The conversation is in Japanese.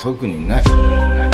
特にない。